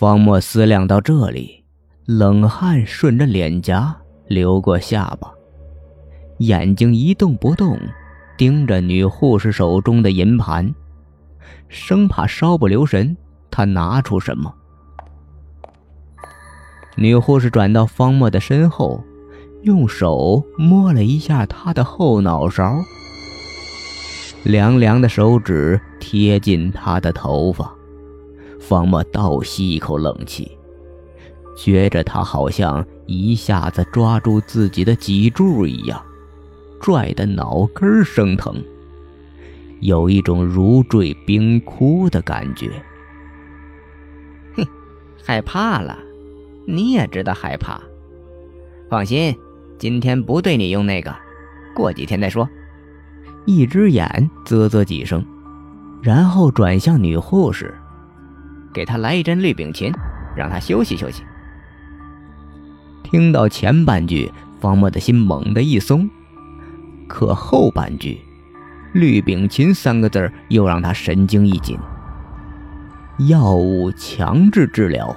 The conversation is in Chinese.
方墨思量到这里，冷汗顺着脸颊流过下巴，眼睛一动不动，盯着女护士手中的银盘，生怕稍不留神，他拿出什么。女护士转到方墨的身后，用手摸了一下他的后脑勺，凉凉的手指贴近他的头发。方墨倒吸一口冷气，觉着他好像一下子抓住自己的脊柱一样，拽得脑根生疼，有一种如坠冰窟的感觉。哼，害怕了。你也知道害怕，放心，今天不对你用那个，过几天再说。一只眼啧啧几声，然后转向女护士，给他来一针氯丙嗪，让他休息休息。听到前半句，方墨的心猛地一松，可后半句“氯丙嗪”三个字又让他神经一紧。药物强制治疗。